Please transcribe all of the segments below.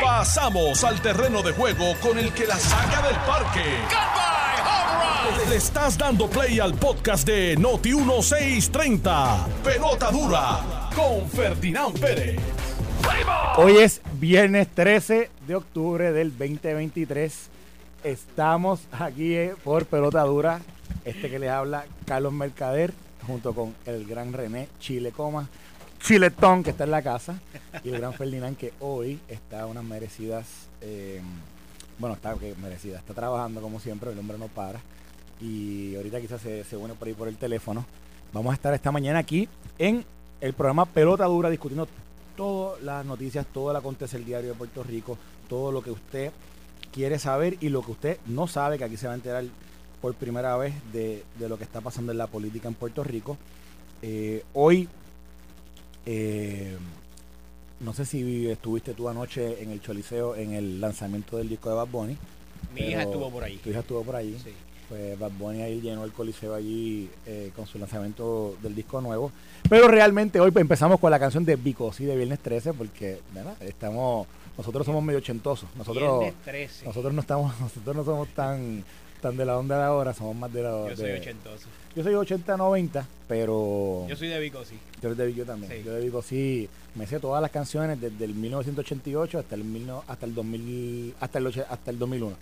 Pasamos al terreno de juego con el que la saca del parque. Le estás dando play al podcast de Noti 1630. Pelota dura con Ferdinand Pérez. Hoy es viernes 13 de octubre del 2023. Estamos aquí eh, por Pelota Dura. Este que les habla, Carlos Mercader, junto con el gran René Chile Coma, Chiletón, que está en la casa, y el gran Ferdinand, que hoy está unas merecidas. eh, bueno, está que merecida, está trabajando como siempre, el hombre no para. Y ahorita quizás se, se une por ahí por el teléfono. Vamos a estar esta mañana aquí en el programa Pelota Dura discutiendo todas las noticias, todo el diario de Puerto Rico, todo lo que usted quiere saber y lo que usted no sabe, que aquí se va a enterar por primera vez de, de lo que está pasando en la política en Puerto Rico. Eh, hoy, eh, no sé si estuviste tú anoche en el Choliseo en el lanzamiento del disco de Bad Bunny. Mi hija estuvo por ahí. Tu hija estuvo por allí. Sí. Pues Bad Bunny ahí llenó el coliseo allí eh, con su lanzamiento del disco nuevo. Pero realmente hoy pues, empezamos con la canción de Bicosí de Viernes 13 porque ¿verdad? estamos nosotros somos medio ochentosos. Nosotros Viernes 13. nosotros no estamos nosotros no somos tan tan de la onda de ahora, somos más de la Yo soy de- ochentoso. Yo soy 80 90, pero Yo soy de Vico, sí. tú eres de Vico también. Sí. Yo de Vico sí, me sé todas las canciones desde el 1988 hasta el mil hasta el 2000 hasta el hasta el 2001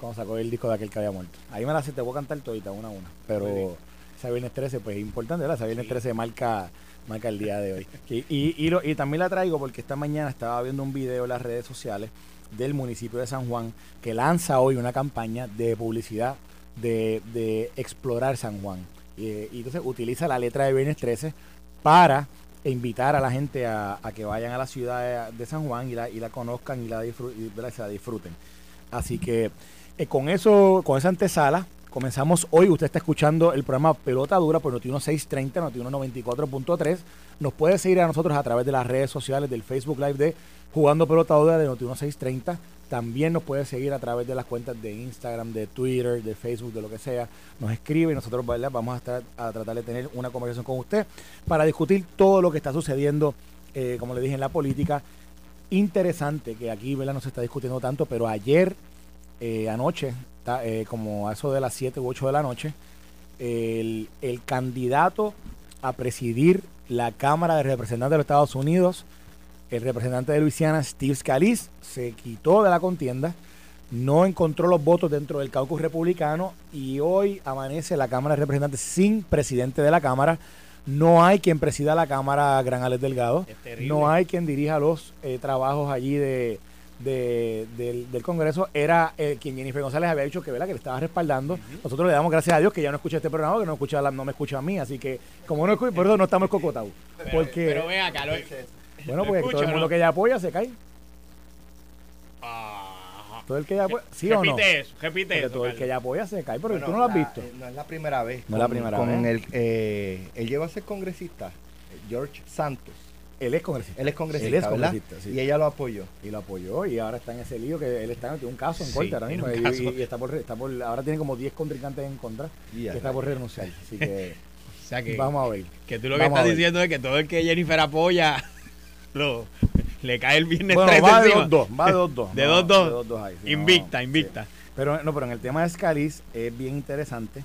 cuando sacó el disco de aquel que había muerto. Ahí me la sé, te voy a cantar todita una a una, pero ese viernes 13 pues es importante, ¿verdad? Ese viernes Sí. 13 marca marca el día de hoy. y, y, y lo- y también la traigo porque esta mañana estaba viendo un video en las redes sociales del municipio de San Juan que lanza hoy una campaña de publicidad de, de explorar San Juan. Y, entonces utiliza la letra de Viernes 13 para invitar a la gente a, que vayan a la ciudad de, San Juan y la, y la conozcan y la, y, la disfruten. Así que eh, con eso, con esa antesala, comenzamos hoy. Usted está escuchando el programa Pelota Dura por Noti 630, Noti 94.3. Nos puede seguir a nosotros a través de las redes sociales del Facebook Live de Jugando Pelota Dura de Noti 630. También nos puede seguir a través de las cuentas de Instagram, de Twitter, de Facebook, de lo que sea. Nos escribe y nosotros ¿verdad? vamos a, estar, a tratar de tener una conversación con usted para discutir todo lo que está sucediendo, eh, como le dije, en la política. Interesante que aquí ¿verdad? no se está discutiendo tanto, pero ayer, eh, anoche, eh, como a eso de las 7 u 8 de la noche, el, el candidato a presidir la Cámara de Representantes de los Estados Unidos, el representante de Luisiana, Steve Scalise, se quitó de la contienda, no encontró los votos dentro del caucus republicano y hoy amanece la Cámara de Representantes sin presidente de la Cámara. No hay quien presida la Cámara, Gran Alex Delgado. No hay quien dirija los eh, trabajos allí de, de- del, del Congreso. Era eh, quien Jennifer González había dicho que, ¿verdad? que le estaba respaldando. Nosotros le damos gracias a Dios que ya no escucha este programa, que no, escucha la- no me escucha a mí. Así que, como no escucha, por eso no estamos cocotados. Pero, Porque, pero ven acá, lo, bueno, ¿lo porque escucho todo el mundo no? que ella apoya se cae. Todo el que ella apoya, ¿sí o no? repite eso, repite Porque eso. todo el que ella apoya se cae, pero Bueno, tú no lo has la- visto. No es la primera vez. No es la primera con vez. El, eh, él llegó a ser congresista, George Santos. Él es congresista. Él es congresista, Él es ¿verdad? congresista, sí. Y ella lo apoyó. y lo apoyó y ahora está en ese lío que él está tiene un caso en Sí, contra ahora mismo y, caso. y- y está por, está por ahora tiene como 10 contrincantes en contra Y ya, que está por renunciar así que O sea que, vamos a ver que tú lo que Vamos estás diciendo es que todo el que Jennifer apoya lo, le cae el viernes bueno 13 va de encima. 2-2 va de 2-2 De no, 2-2. de 2-2 ahí, sí, Invicta, no, invicta. sí. pero no pero en el tema de Scalise es bien interesante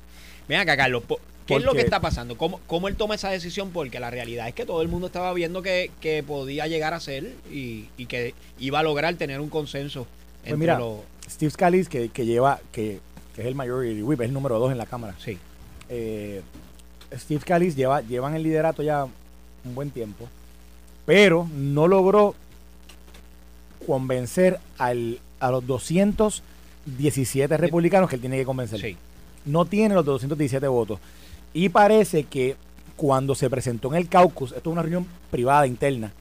Ven acá, Carlos, ¿qué es lo que está pasando? ¿Cómo, ¿Cómo él toma esa decisión? Porque la realidad es que todo el mundo estaba viendo que, que podía llegar a ser y, y que iba a lograr tener un consenso entre Pues mira, los... Steve Scalise que, que lleva que, que es el Majority Whip es el número 2 en la cámara Sí, eh, Steve Scalise lleva llevan el liderato ya un buen tiempo pero no logró convencer al, a los 217 republicanos que él tiene que convencer. sí. No tiene los 217 votos. Y parece que cuando se presentó en el caucus, esto es una reunión privada interna,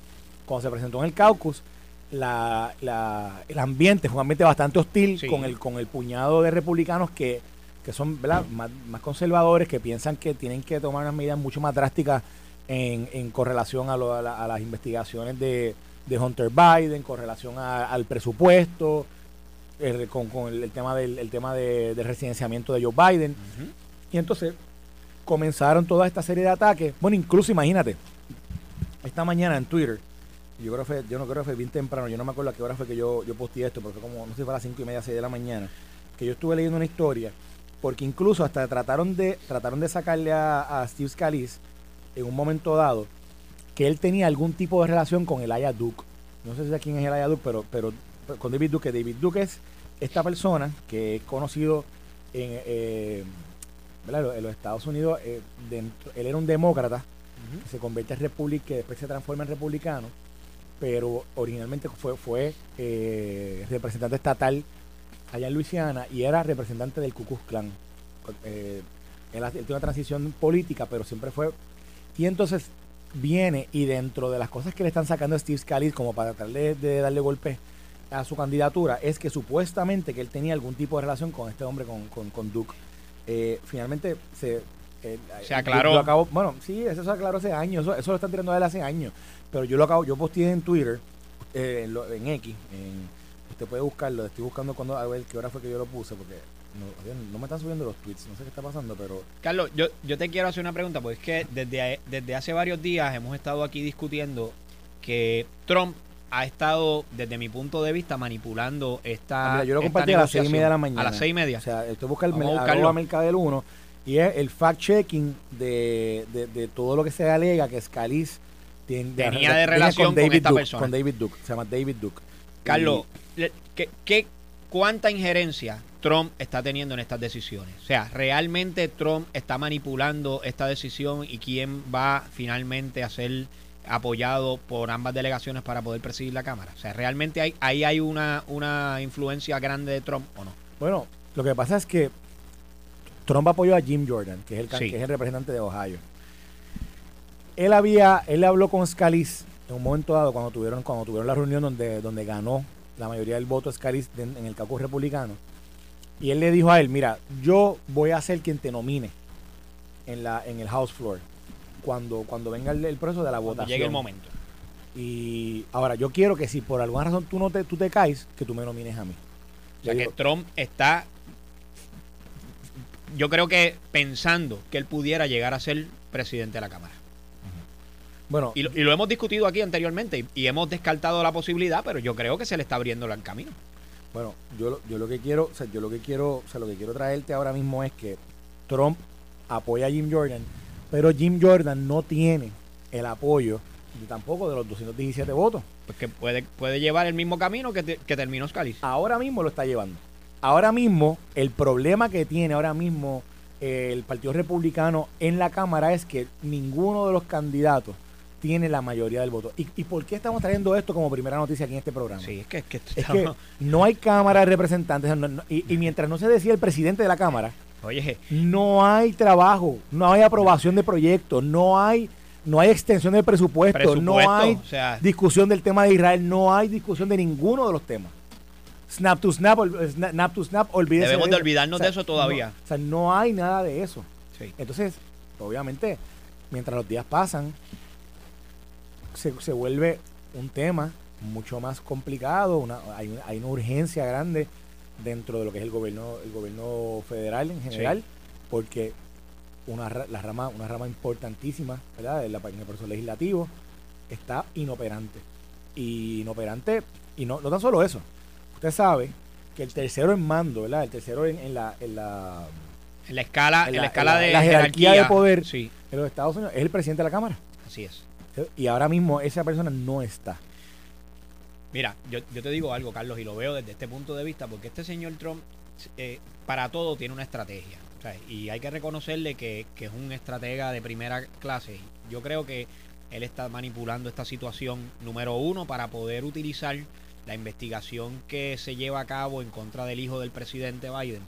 cuando se presentó en el caucus, la, la- el ambiente fue un ambiente bastante hostil Sí. con, el, con el puñado de republicanos que, que son. Más, más conservadores, que piensan que tienen que tomar unas medidas mucho más drásticas en, en correlación a, lo- a la- a las investigaciones de, de Hunter Biden, con relación a- al presupuesto, el- con, con el, el tema del el tema de, del residenciamiento de Joe Biden. Y entonces comenzaron toda esta serie de ataques. Bueno, incluso imagínate, esta mañana en Twitter yo creo que fue, yo no creo que fue bien temprano, yo no me acuerdo a qué hora fue que yo, yo posteé esto, porque como, no sé, fue a las 5 y media, 6 de la mañana, que yo estuve leyendo una historia, porque incluso hasta trataron de, trataron de sacarle a, a Steve Scalise en un momento dado que él tenía algún tipo de relación con el Aya Duke. No sé si a quién es el Aya Duke, pero, pero con David Duke. David Duke es esta persona que es conocido en, eh, en los Estados Unidos. eh, dentro- él era un demócrata que se convierte en republicano, que después se transforma en republicano, pero originalmente fue, fue eh, representante estatal allá en Luisiana y era representante del Ku Klux Klan. Eh, él tiene una transición política, pero siempre fue... Y entonces viene y dentro de las cosas que le están sacando a Steve Scalise como para tratar de, de darle golpe a su candidatura es que supuestamente que él tenía algún tipo de relación con este hombre, con, con, con Duke. Eh, finalmente se... eh, Se aclaró. lo acabo- bueno, sí, eso se aclaró hace años, eso, eso lo están tirando a él hace años, pero yo lo acabo, yo posteé en Twitter, eh, en, lo- en X, en- usted puede buscarlo, estoy buscando cuando, a ver qué hora fue que yo lo puse, porque no, no me están subiendo los tweets, no sé qué está pasando, pero Carlos, yo, yo te quiero hacer una pregunta, porque es que desde, desde hace varios días hemos estado aquí discutiendo que Trump ha estado, desde mi punto de vista, manipulando esta. Ah, mira, yo lo compartí a las seis y media de la mañana. A las seis y media. O sea, estoy buscando el arroba Mercadel 1 y es el fact-checking de, de, de todo lo que se alega que Scalise tiene, Tenía de relación con esta Duke, persona. Con David Duke, se llama David Duke. Carlos, ¿qué, qué, cuánta injerencia Trump está teniendo en estas decisiones? O sea, ¿realmente Trump está manipulando esta decisión y quién va finalmente a ser apoyado por ambas delegaciones para poder presidir la Cámara? O sea, ¿realmente hay, ahí hay una, una influencia grande de Trump o no? Bueno, lo que pasa es que Trump apoyó a Jim Jordan, que es el, Sí. que es el representante de Ohio. Él había, él habló con Scalise en un momento dado cuando tuvieron, cuando tuvieron la reunión donde, donde ganó la mayoría del voto Scalise de- en el caucus republicano. Y él le dijo a él, mira, yo voy a ser quien te nomine en la, en el House Floor cuando, cuando venga el, el proceso de la Cuando votación. llegue el momento. Y ahora yo quiero que si por alguna razón tú no te, tú te caes, que tú me nomines a mí. O sea, que digo, Trump está, yo creo que pensando que él pudiera llegar a ser presidente de la Cámara. bueno, Y lo, y lo hemos discutido aquí anteriormente y, y hemos descartado la posibilidad, pero yo creo que se le está abriendo el camino. Bueno, yo, lo- yo lo que quiero, o sea, yo lo que quiero, o sea, lo que quiero traerte ahora mismo es que Trump apoya a Jim Jordan, pero Jim Jordan no tiene el apoyo de tampoco de los 217 votos. Porque puede, puede llevar el mismo camino que, te- que terminó Scalise. Ahora mismo lo está llevando. Ahora mismo, el problema que tiene ahora mismo eh, el Partido Republicano en la Cámara es que ninguno de los candidatos tiene la mayoría del voto. ¿Y, y por qué estamos trayendo esto como primera noticia aquí en este programa? Sí, es que, es que Es estamos- que no hay Cámara de Representantes, no- no- y, y mientras no se decía el presidente de la Cámara, Oye, no hay trabajo, no hay aprobación de proyectos, no hay, no hay extensión del presupuesto, no hay o sea- discusión del tema de Israel, no hay discusión de ninguno de los temas. Snap to snap, ol- snap, to snap, olvídese Debemos de olvidarnos de eso todavía. no- o sea, no hay nada de eso. sí. Entonces, obviamente, mientras los días pasan, se, se vuelve un tema mucho más complicado, una, hay, una, hay una urgencia grande dentro de lo que es el gobierno, el gobierno federal en general, porque una, la rama, una rama importantísima, ¿verdad? De la, en el proceso legislativo está inoperante. Y inoperante, y no, no tan solo eso. Usted sabe que el tercero en mando, ¿verdad? El tercero en, en la, en la En la escala, en en la- la, escala en la- de la jerarquía de poder. Sí, en los Estados Unidos es el presidente de la Cámara. así es. Y ahora mismo esa persona no está. Mira, yo, te digo algo, Carlos, y lo veo desde este punto de vista, porque este señor Trump eh, para todo tiene una estrategia. y hay que reconocerle que, que es un estratega de primera clase. Yo creo que él está manipulando esta situación, número uno, para poder utilizar la investigación que se lleva a cabo en contra del hijo del presidente Biden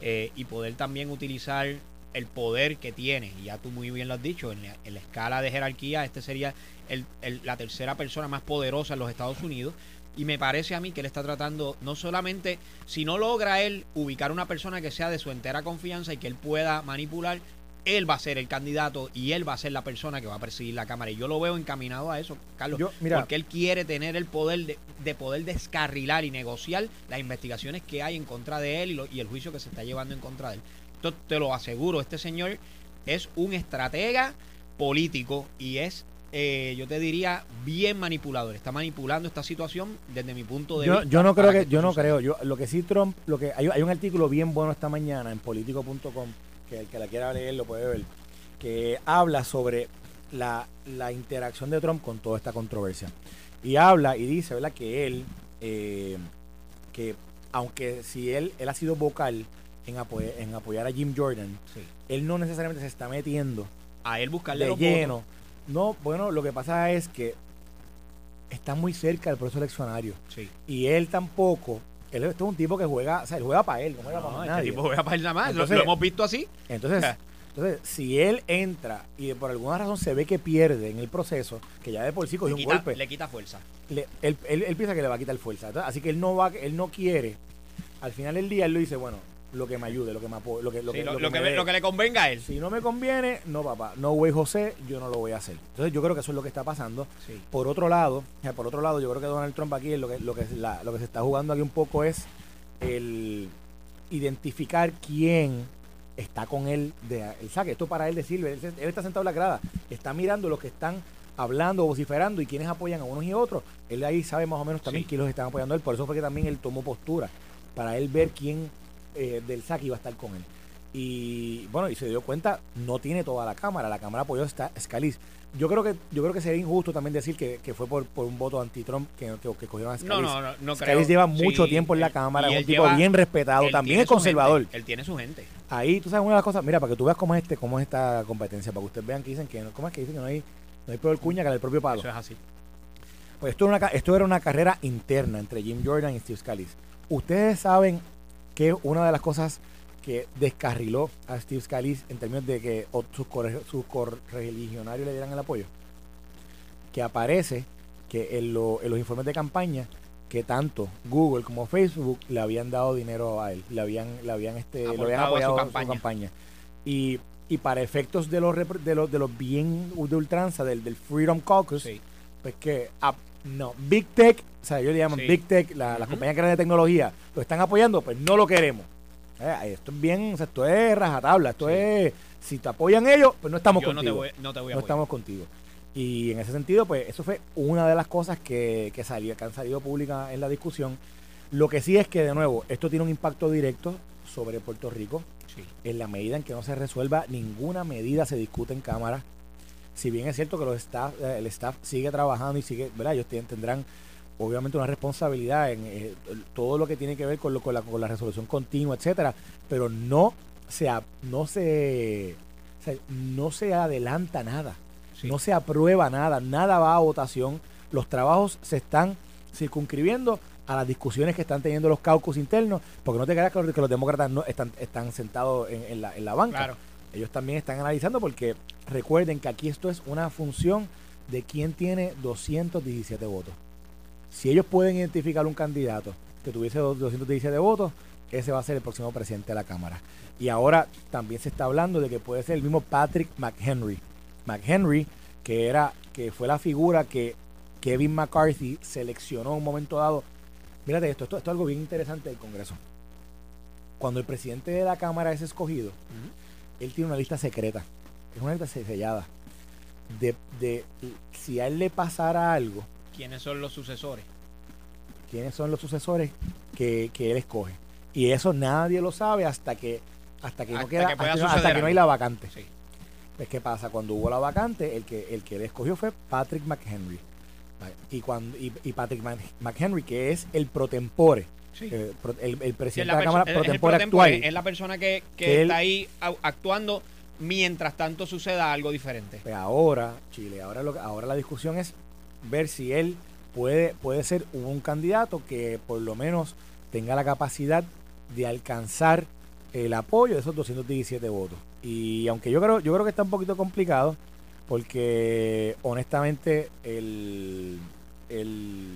eh, y poder también utilizar el poder que tiene, y ya tú muy bien lo has dicho, en la, en la escala de jerarquía, este sería el- el- la tercera persona más poderosa en los Estados Unidos. Y me parece a mí que él está tratando, no solamente, si no logra él ubicar una persona que sea de su entera confianza y que él pueda manipular, él va a ser el candidato y él va a ser la persona que va a presidir la Cámara. Y yo lo veo encaminado a eso, Carlos, Yo- mira. porque él quiere tener el poder de, de poder descarrilar y negociar las investigaciones que hay en contra de él y, lo- y el juicio que se está llevando en contra de él. Esto te lo aseguro, este señor es un estratega político y es eh, yo te diría, bien manipulador. Está manipulando esta situación desde mi punto de Yo, vista. yo no creo que, yo no creo. Yo, lo que sí Trump, lo que hay, hay un artículo bien bueno esta mañana en politico.com que el que la quiera leer lo puede ver, que habla sobre la, la interacción de Trump con toda esta controversia. Y habla y dice, ¿verdad? Que él, eh, que aunque si él, él ha sido vocal en, apoy- en apoyar a Jim Jordan, Sí. él no necesariamente se está metiendo A él buscarle de los lleno. votos. No, bueno, lo que pasa es que está muy cerca del proceso eleccionario. Sí. Y él tampoco. Él este es un tipo que juega, o sea, él juega para él, no juega No, para este nadie. tipo juega para él nada más. Entonces- lo hemos visto así. Entonces, entonces, si él entra y por alguna razón se ve que pierde en el proceso, que ya de por sí cogió un golpe, le quita fuerza. le- él, él- él piensa que le va a quitar fuerza. Entonces, así que él no va, él no quiere. Al final del día él lo dice, bueno, lo que me ayude, lo que me apoye, lo que, lo Sí, que, lo, lo que me lo le convenga a él. Si no me conviene, no papá, no güey José, yo no lo voy a hacer. Entonces yo creo que eso es lo que está pasando. Sí. Por otro lado, por otro lado, yo creo que Donald Trump aquí lo que, lo que, la- lo que se está jugando aquí un poco es el identificar quién está con él de el saque. Esto para él él, se- él está sentado en la grada, está mirando los que están hablando, vociferando y quienes apoyan a unos y otros. Él ahí sabe más o menos también Sí. quiénes los están apoyando a él. Por eso fue que también él tomó postura, para él ver quién eh, del saque iba a estar con él. Y bueno, y se dio cuenta, no tiene toda la cámara, la cámara apoyó a Scalise. Yo creo que yo creo que sería injusto también decir que, que fue por, por un voto anti-Trump que, que, que cogieron a Scalise. No, no, no, creo. Scalise lleva mucho Sí, tiempo en la cámara, es un tipo lleva- bien respetado, también es conservador. gente, él tiene su gente. Ahí, tú sabes una de las cosas, mira, para que tú veas cómo es este, cómo es esta competencia, para que ustedes vean que dicen que no, ¿cómo es que dicen que no hay, no hay peor cuña que el propio palo? Eso es así. Pues esto era, una, esto era una carrera interna entre Jim Jordan y Steve Scalise. Ustedes saben que una de las cosas que descarriló a Steve Scalise en términos de que sus, corre- sus correligionarios le dieran el apoyo, que aparece que en, lo- en los informes de campaña que tanto Google como Facebook le habían dado dinero a él, le habían, le habían, este, lo habían a apoyado en su campaña. campaña. Y, y para efectos de los, de los, de los bien de ultranza, del, del Freedom Caucus, Sí. pues que ah, no, Big Tech, o sea, ellos le llaman Sí. Big Tech, la- las compañías grandes de tecnología, lo están apoyando, pues no lo queremos. Eh, esto es bien, o sea, esto es rajatabla, esto Sí. es, si te apoyan ellos, pues no estamos Yo no te contigo. voy, no te voy a no estamos contigo. Y en ese sentido, pues eso fue una de las cosas que, que, salió, que han salido públicas en la discusión. Lo que sí es que, de nuevo, esto tiene un impacto directo sobre Puerto Rico Sí. en la medida en que no se resuelva ninguna medida se discute en cámara. Si bien es cierto que los staff, eh, el staff sigue trabajando y sigue, ¿verdad? Ellos tienen- tendrán obviamente una responsabilidad en eh, todo lo que tiene que ver con, lo, con, la, con la resolución continua, etcétera, pero no se no se o sea, no se adelanta nada, Sí. no se aprueba nada, nada va a votación, los trabajos se están circunscribiendo a las discusiones que están teniendo los caucus internos, porque no te creas que los, que los demócratas no están, están sentados en, en la, en la banca. Claro. Ellos también están analizando porque recuerden que aquí esto es una función de quién tiene 217 votos. Si ellos pueden identificar un candidato que tuviese dos- 217 votos, ese va a ser el próximo presidente de la Cámara. Y ahora también se está hablando de que puede ser el mismo Patrick McHenry. McHenry, que era, que fue la figura que Kevin McCarthy seleccionó en un momento dado. Mírate esto, esto, esto es algo bien interesante del Congreso. Cuando el presidente de la Cámara es escogido, él tiene una lista secreta. Es una lista sellada. De, de si a él le pasara algo, ¿Quiénes son los sucesores? quiénes son los sucesores que, que él escoge. Y eso nadie lo sabe hasta que hasta que no queda que hasta, que no hay la vacante. Sí. Pues qué pasa cuando hubo la vacante, el que el que él escogió fue Patrick McHenry. Y cuando y, y Patrick Mc- McHenry que es el pro tempore, Sí. eh, el, presidente de la Cámara pro tempore actual. Es la persona que, que Que él- está ahí actuando mientras tanto suceda algo diferente. Pues ahora, Chile, ahora lo ahora la discusión es ver si él puede, puede ser un candidato que por lo menos tenga la capacidad de alcanzar el apoyo de esos 217 votos. Y aunque yo creo, yo creo que está un poquito complicado, porque honestamente el, el,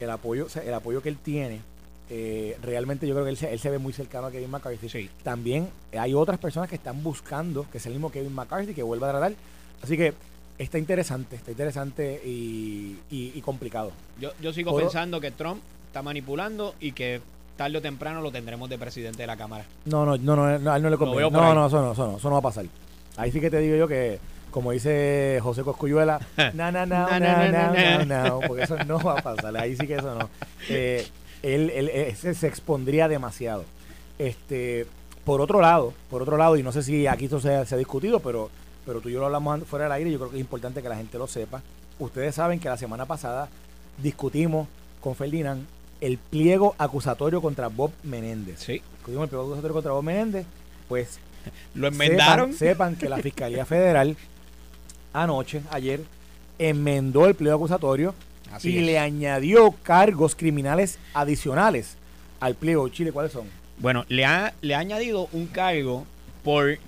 el apoyo, o sea, el apoyo que él tiene, eh, realmente yo creo que él se, él se ve muy cercano a Kevin McCarthy. Sí. También hay otras personas que están buscando que es el mismo Kevin McCarthy que vuelva a tratar. Así que está interesante, está interesante y, y- y complicado. Yo, yo sigo pensando que Trump está manipulando y que tarde o temprano lo tendremos de presidente de la Cámara. No, no, no, no, no, a él no le conviene. No, no, eso no, eso no, eso no va a pasar. Ahí sí que te digo yo que como dice José Coscuyuela, na, na, na, na, na, na, na, porque eso no va a pasar, ahí sí que eso no. Eh, él, él, ese se expondría demasiado. Este, por otro lado, por otro lado, y no sé si aquí esto se, se ha discutido, pero, pero tú y yo lo hablamos fuera del aire, yo creo que es importante que la gente lo sepa. Ustedes saben que la semana pasada discutimos con Ferdinand el pliego acusatorio contra Bob Menéndez. Sí. Discutimos el pliego acusatorio contra Bob Menéndez, pues Lo enmendaron. Sepan, sepan que la Fiscalía Federal anoche, ayer, enmendó el pliego acusatorio Así y es. le añadió cargos criminales adicionales al pliego. Chile, ¿cuáles son? Bueno, le ha, le ha añadido un cargo por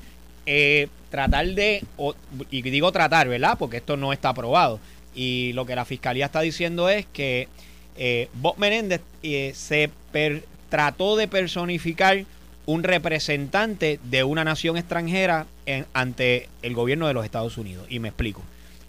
eh, tratar de, o- y digo tratar, ¿verdad? Porque esto no está aprobado. Y lo que la fiscalía está diciendo es que eh, Bob Menéndez eh, se per- trató de personificar un representante de una nación extranjera en- ante el gobierno de los Estados Unidos. Y me explico.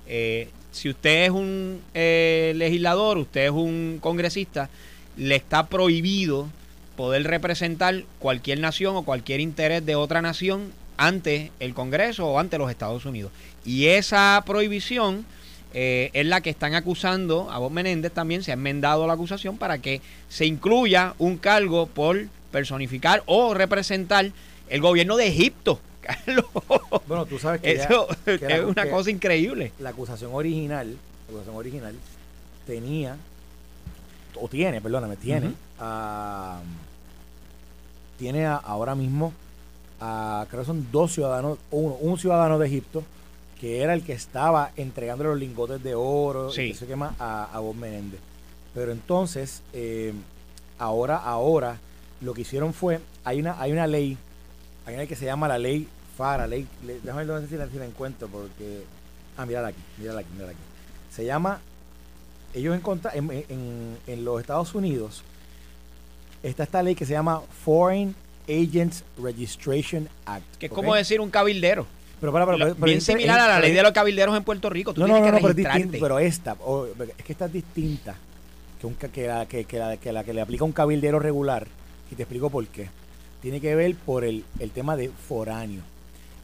Eh, si usted es un eh, legislador, usted es un congresista, le está prohibido poder representar cualquier nación o cualquier interés de otra nación ante el Congreso o ante los Estados Unidos. Y esa prohibición eh, es la que están acusando a Bob Menéndez también, se ha enmendado la acusación para que se incluya un cargo por personificar o representar el gobierno de Egipto. Carlos. Bueno, tú sabes que, ya- Eso que la- es una que cosa increíble. la acusación original, la acusación original tenía, o tiene, perdóname, tiene, a- tiene a- ahora mismo, a, creo que son dos ciudadanos, uno, un ciudadano de Egipto, que era el que estaba entregando los lingotes de oro Sí. y sé qué más a, a Bob Menéndez. Pero entonces, eh, ahora, ahora, lo que hicieron fue, hay una, hay una ley, hay una ley que se llama la ley FARA, ley, le- déjame ver si la, si la encuentro, porque, ah, mírala aquí, mírala aquí, mírala aquí. Se llama, ellos encontra- en, en, en los Estados Unidos, está esta ley que se llama Foreign Agents Registration Act. Que es como decir un cabildero. Pero, para, para, pero bien similar a la ley de los cabilderos en Puerto Rico. Tú no, no, tienes no, no, que pero es registrarte. distinto, pero esta, es que esta es distinta que, un, que, la, que, que la, que la que le aplica un cabildero regular, y te explico por qué. Tiene que ver por el, el tema de foráneo.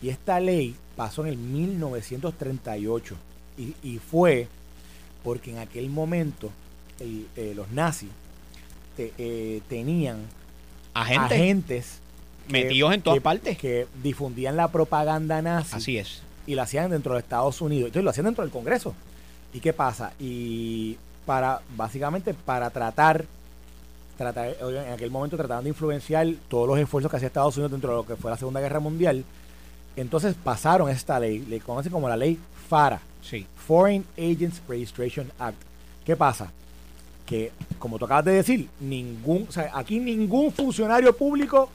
Y esta ley pasó en el 1938 y, y fue porque en aquel momento el- eh, los nazis te- eh, tenían Agentes agentes que- metidos en todas que- partes. que difundían la propaganda nazi Así es. y lo hacían dentro de Estados Unidos. Entonces lo hacían dentro del Congreso. ¿Y qué pasa? Y para, básicamente, para tratar, tratar en aquel momento trataban de influenciar todos los esfuerzos que hacía Estados Unidos dentro de lo que fue la Segunda Guerra Mundial. Entonces pasaron esta ley, le conocen como la ley FARA, Sí. Foreign Agents Registration Act. ¿Qué pasa? Que, como tú acabas de decir, ningún, o sea, aquí ningún funcionario público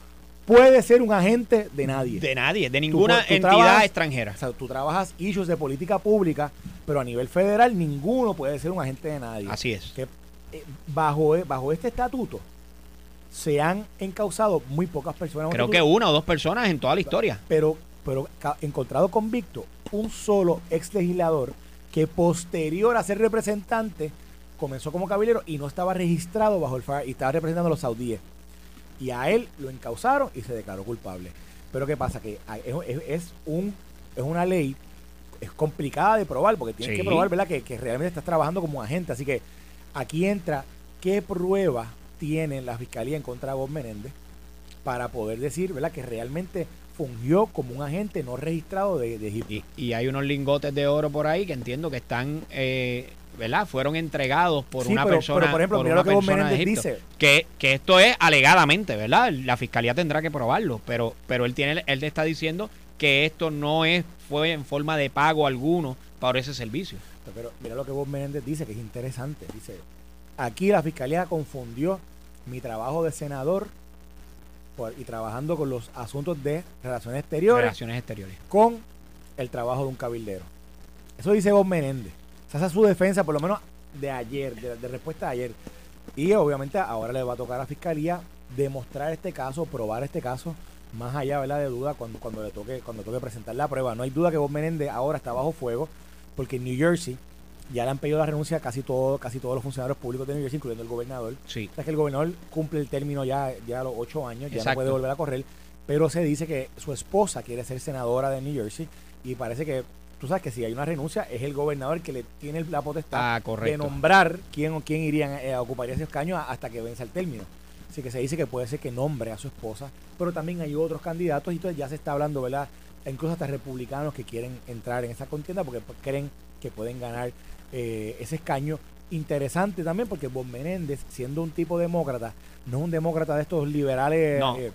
puede ser un agente de nadie. De nadie, de ninguna tú entidad trabajas- extranjera. O sea, tú trabajas issues de política pública, pero a nivel federal ninguno puede ser un agente de nadie. Así es. Que eh, bajo, e- bajo este estatuto se han encausado muy pocas personas. Creo que una o dos personas en toda la historia. Pero, pero encontrado convicto un solo ex legislador que posterior a ser representante comenzó como caballero y no estaba registrado bajo el FAR y estaba representando a los saudíes. Y a él lo encausaron y se declaró culpable. Pero ¿qué pasa? Que es, un, es una ley, es complicada de probar porque tienes Sí. que probar ¿verdad? Que, que realmente estás trabajando como agente. Así que aquí entra qué prueba tiene la fiscalía en contra de Bob Menéndez para poder decir ¿verdad? que realmente fungió como un agente no registrado de, de Egipto. Y, y hay unos lingotes de oro por ahí que entiendo que están, eh, ¿verdad? Fueron entregados por Sí, una pero- persona. pero, por ejemplo, mira una lo que persona de Menéndez Egipto. dice. Que, que esto es alegadamente, ¿verdad? La fiscalía tendrá que probarlo, pero, pero él tiene, él está diciendo que esto no es, fue en forma de pago alguno por ese servicio. Pero mira lo que Bob Menéndez dice, que es interesante. Dice, aquí la fiscalía confundió mi trabajo de senador y trabajando con los asuntos de relaciones exteriores Relaciones exteriores. con el trabajo de un cabildero. Eso dice Bob Menéndez. Esa es su defensa, por lo menos de ayer, de, de respuesta de ayer. Y obviamente ahora le va a tocar a la fiscalía demostrar este caso, probar este caso, más allá ¿verdad? de duda cuando, cuando le toque, cuando toque presentar la prueba. No hay duda que Bob Menéndez ahora está bajo fuego, porque en New Jersey ya le han pedido la renuncia a casi todo, casi todos los funcionarios públicos de New Jersey, incluyendo el gobernador. Sí. O sea, que el gobernador cumple el término ya, ya a los ocho años, ya no puede volver a correr, pero se dice que su esposa quiere ser senadora de New Jersey y parece que tú sabes que si hay una renuncia, es el gobernador el que le tiene la potestad Ah, de nombrar quién o quién iría eh, a ocupar ese escaño hasta que venza el término. Así que se dice que puede ser que nombre a su esposa, pero también hay otros candidatos y entonces ya se está hablando, ¿verdad? Incluso hasta republicanos que quieren entrar en esa contienda porque creen que pueden ganar eh, ese escaño. Interesante también porque Bob Menéndez, siendo un tipo demócrata, no es un demócrata de estos liberales, No. eh,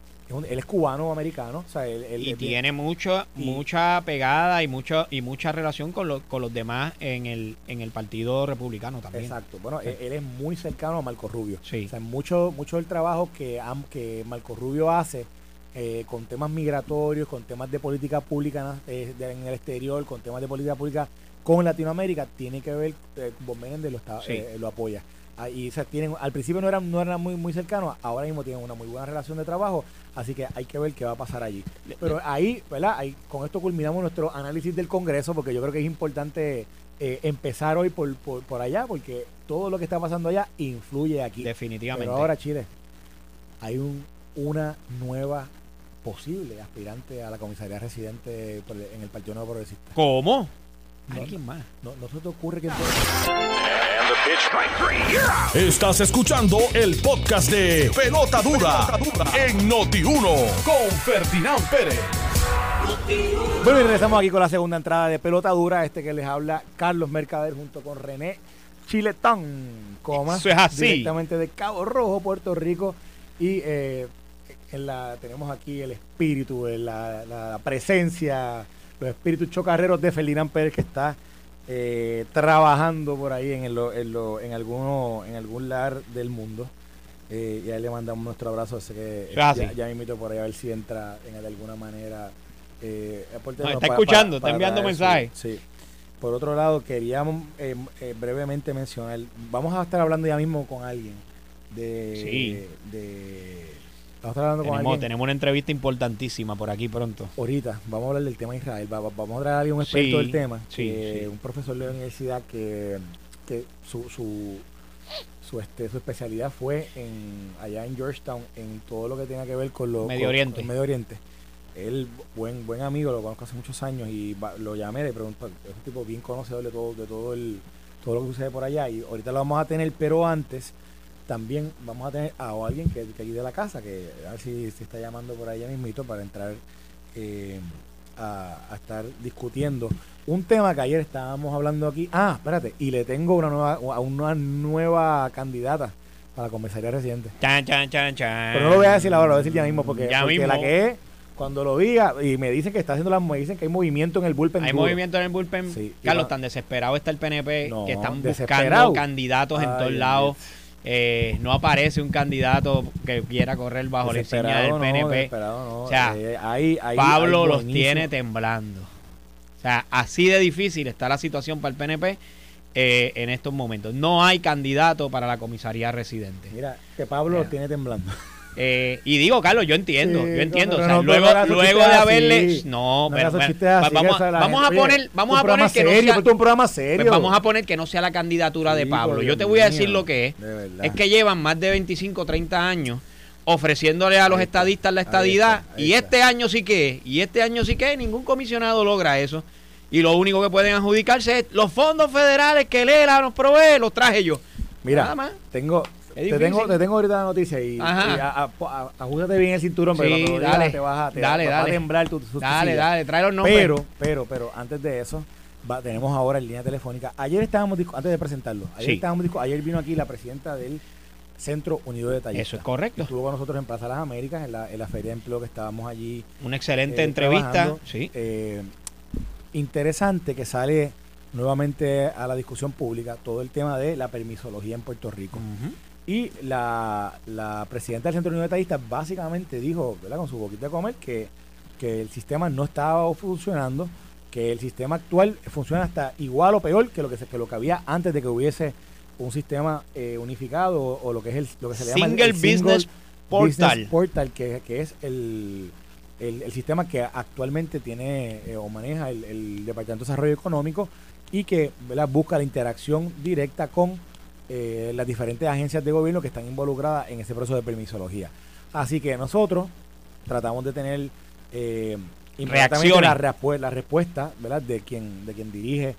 él es cubano-americano, o sea, él, él y tiene mucho, y- mucha pegada y mucho y mucha relación con, los con los demás en el en el partido republicano también. Exacto. Bueno, Sí. él, es muy cercano a Marco Rubio. Sí. O sea, mucho, mucho del trabajo que, que Marco Rubio hace eh, con temas migratorios, con temas de política pública eh, en el exterior, con temas de política pública con Latinoamérica, tiene que ver, eh, Bob Menéndez lo, está, Sí. eh, lo apoya. Ah, y o sea, tienen, al principio no eran, no eran muy, muy cercanos, ahora mismo tienen una muy buena relación de trabajo, así que hay que ver qué va a pasar allí. Pero ahí, ¿verdad? Ahí, con esto culminamos nuestro análisis del Congreso, porque yo creo que es importante eh, empezar hoy por, por, por allá, porque todo lo que está pasando allá influye aquí. Definitivamente. Pero ahora, Chile, hay un, una nueva posible aspirante a la comisaría residente en el Partido Nuevo Progresista. ¿Cómo? No, ¿Alguien más? No, no se te ocurre que puede- Estás escuchando el podcast de Pelota Dura, en Noti1 con Ferdinand Pérez. Bueno, y regresamos aquí con la segunda entrada de Pelota Dura, este que les habla Carlos Mercader junto con René Chiletón, coma, Eso es así. directamente de Cabo Rojo, Puerto Rico. Y eh, en la, tenemos aquí el espíritu, la, la presencia, los espíritus chocarreros de Ferdinand Pérez que está eh, trabajando por ahí en, el, en, lo- en, alguno, en algún lugar del mundo. Eh, y a él le mandamos nuestro abrazo. Sé que así. ya, ya me invito por ahí a ver si entra en, de alguna manera. Eh, No, está para- escuchando, para- está enviando mensajes. Sí. Por otro lado, queríamos eh, eh, brevemente mencionar, vamos a estar hablando ya mismo con alguien de... Sí. de hablando con Tenemos, alguien tenemos una entrevista importantísima por aquí pronto. ahorita, vamos a hablar del tema Israel, va- va- vamos a traer a alguien un experto Sí, del tema, sí, que- sí. un profesor de la universidad que, que su, su, su, este, su especialidad fue en allá en Georgetown en todo lo que tenga que ver con lo Medio con- Oriente. con Medio Oriente. Él, buen, buen amigo, lo conozco hace muchos años y va- lo llamé, le pregunto, es un tipo bien conocedor de todo, de todo el, todo lo que sucede por allá y ahorita lo vamos a tener, pero antes también vamos a tener a alguien que, que de la casa, que a ver si, si está llamando por allá mismito para entrar eh, a, a estar discutiendo un tema que ayer estábamos hablando aquí. Ah, espérate, y le tengo una nueva, a una nueva candidata para la comisaría residente. Chan, chan, chan, chan. Pero no lo voy a decir ahora, lo voy a decir ya mismo, porque, Ya porque mismo. la que es, cuando lo diga, y me dicen que está haciendo las, me dicen que hay movimiento en el bullpen. Hay duro. movimiento en el bullpen. Sí, Carlos, tan desesperado está el PNP No, que están buscando candidatos en todos lados. Eh, no aparece un candidato que quiera correr bajo la insignia del no, PNP. no. O sea, Eh, hay- hay- Pablo los tiene temblando. O sea, así de difícil está la situación para el PNP eh, en estos momentos. No hay candidato para la comisaría residente. Mira, que Pablo Mira. lo tiene temblando. Eh, y digo, Carlos, yo entiendo, Sí, yo entiendo. pero o sea, no, luego, no luego de haberle. No, pero, así, vamos, a poner, vamos a poner que no sea, esto es un programa pues serio. vamos a poner que no sea la candidatura de Pablo. Yo te voy a mío, decir lo que es. Es que llevan más de 25, 30 años ofreciéndole a los está, estadistas la ahí estadidad está, ahí y está. este año sí que y este año sí que ningún comisionado logra eso. Y lo único que pueden adjudicarse es los fondos federales que Lela nos provee, los traje yo. Mira, tengo, te tengo, te tengo ahorita la noticia y, y Ajá. a- a- a- ajustate bien el cinturón, pero Sí, cuando lo dale, te vas a, te dale, a dale. temblar tu, tu Dale, dale, trae los nombres. Pero, pero, pero, antes de eso, va- tenemos ahora en línea telefónica. Ayer estábamos, antes de presentarlo, ayer Sí. estábamos ayer vino aquí la presidenta del Centro Unido de Talleres. Eso es correcto. Estuvo con nosotros en Plaza Las Américas, en la, en la Feria de Empleo que estábamos allí Una excelente eh, entrevista. Sí. Eh, interesante que sale nuevamente a la discusión pública todo el tema de la permisología en Puerto Rico. Ujú. Y la, la presidenta del Centro Unido de Tallistas básicamente dijo, ¿verdad? con su boquita de comer, que, que el sistema no estaba funcionando, que el sistema actual funciona hasta igual o peor que lo que, se- que lo que había antes de que hubiese un sistema eh, unificado o, o lo que es el, lo que se le llama el- Single Business Portal. Business Portal, que, que es el, el, el sistema que actualmente tiene eh, o maneja el, el Departamento de Desarrollo Económico y que ¿verdad? busca la interacción directa con eh, las diferentes agencias de gobierno que están involucradas en ese proceso de permisología. Así que nosotros tratamos de tener eh, inmediatamente la, la respuesta ¿verdad? de quien de quien dirige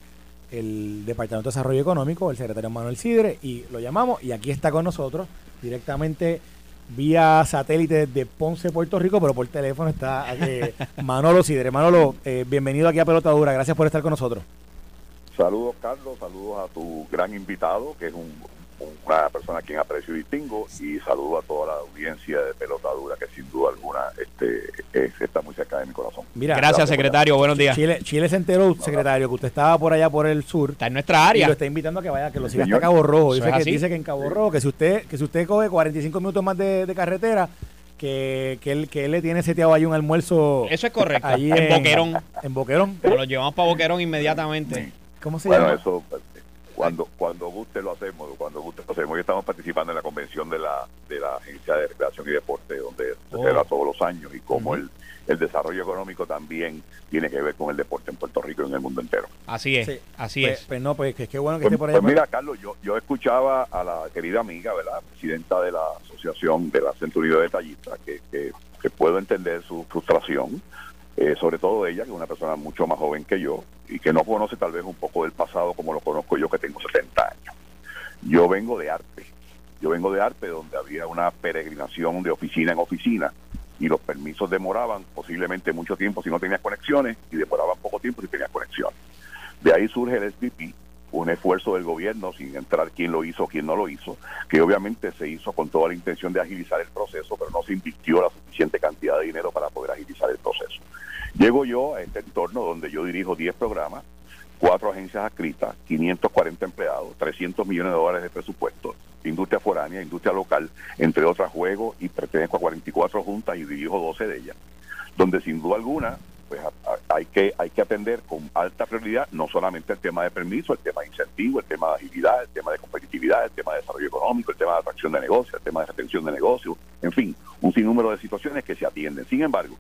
el Departamento de Desarrollo Económico, el secretario Manuel Sidre, y lo llamamos y aquí está con nosotros directamente vía satélite de Ponce, Puerto Rico, pero por teléfono está eh, Manolo Sidre. Manolo, eh, bienvenido aquí a Pelota Dura, gracias por estar con nosotros. Saludos Carlos, saludos a tu gran invitado, que es un, una persona a quien aprecio y distingo y saludo a toda la audiencia de Pelota Dura que sin duda alguna este, está muy cerca de mi corazón. Mira, gracias, secretario, buenos días. Chile, Chile se enteró, secretario, que usted estaba por allá por el sur. Está en nuestra área. Y lo está invitando a que vaya, que lo siga hasta Cabo Rojo. Dice que, dice que en Cabo Rojo, que si usted que si usted coge 45 minutos más de, carretera, que, que, él, que él le tiene seteado ahí un almuerzo. Eso es correcto. en, Boquerón. En Boquerón. lo llevamos para Boquerón inmediatamente. ¿Cómo se llama? Eso, cuando cuando guste lo hacemos, cuando guste lo hacemos. Hoy estamos participando en la convención de la de la Agencia de Recreación y Deporte, donde se oh. celebra todos los años y como el, el desarrollo económico también tiene que ver con el deporte en Puerto Rico y en el mundo entero. Así es, así pues, es. Pues no, pues qué bueno que pues, esté por ahí. Pues mira, Carlos, yo, yo escuchaba a la querida amiga, ¿verdad? Presidenta de la Asociación de la Centro de Detallistas, que, que, que puedo entender su frustración eh, sobre todo ella, que es una persona mucho más joven que yo y que no conoce tal vez un poco del pasado como lo conozco yo, que tengo 70 años. Yo vengo de arte, yo vengo de arte donde había una peregrinación de oficina en oficina y los permisos demoraban posiblemente mucho tiempo si no tenías conexiones y demoraban poco tiempo si tenías conexiones. De ahí surge el SPP, un esfuerzo del gobierno sin entrar quién lo hizo quién no lo hizo, que obviamente se hizo con toda la intención de agilizar el proceso, pero no se invirtió la suficiente cantidad de dinero para poder agilizar el proceso. Llego yo a este entorno donde yo dirijo 10 programas, cuatro agencias adscritas, 540 empleados, 300 millones de dólares de presupuesto, industria foránea, industria local, entre otras juegos, y pertenezco a 44 juntas y dirijo 12 de ellas, donde sin duda alguna pues hay que hay que atender con alta prioridad no solamente el tema de permiso, el tema de incentivo, el tema de agilidad, el tema de competitividad, el tema de desarrollo económico, el tema de atracción de negocios, el tema de retención de negocios, en fin, un sinnúmero de situaciones que se atienden. Sin embargo,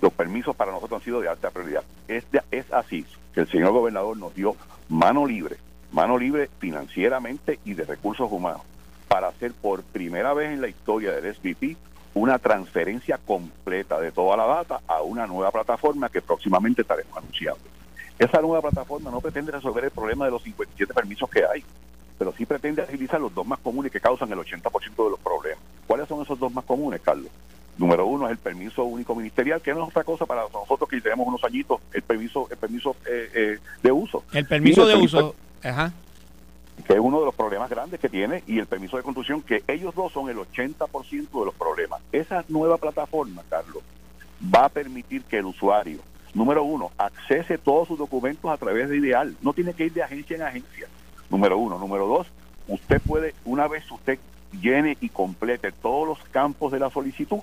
los permisos para nosotros han sido de alta prioridad. Es, es así que el señor gobernador nos dio mano libre, mano libre financieramente y de recursos humanos, para hacer por primera vez en la historia del SVP una transferencia completa de toda la data a una nueva plataforma que próximamente estaremos anunciando. Esa nueva plataforma no pretende resolver el problema de los 57 permisos que hay, pero sí pretende agilizar los dos más comunes que causan el 80% de los problemas. ¿Cuáles son esos dos más comunes, Carlos? Número uno es el permiso único ministerial, que no es otra cosa para nosotros que tenemos unos añitos, el permiso, el permiso eh, eh, de uso. El permiso de uso, ajá. que es uno de los problemas grandes que tiene, y el permiso de construcción, que ellos dos son el 80% de los problemas. Esa nueva plataforma, Carlos, va a permitir que el usuario, número uno, accese todos sus documentos a través de Ideal. No tiene que ir de agencia en agencia. Número uno. Número dos, usted puede, una vez usted llene y complete todos los campos de la solicitud,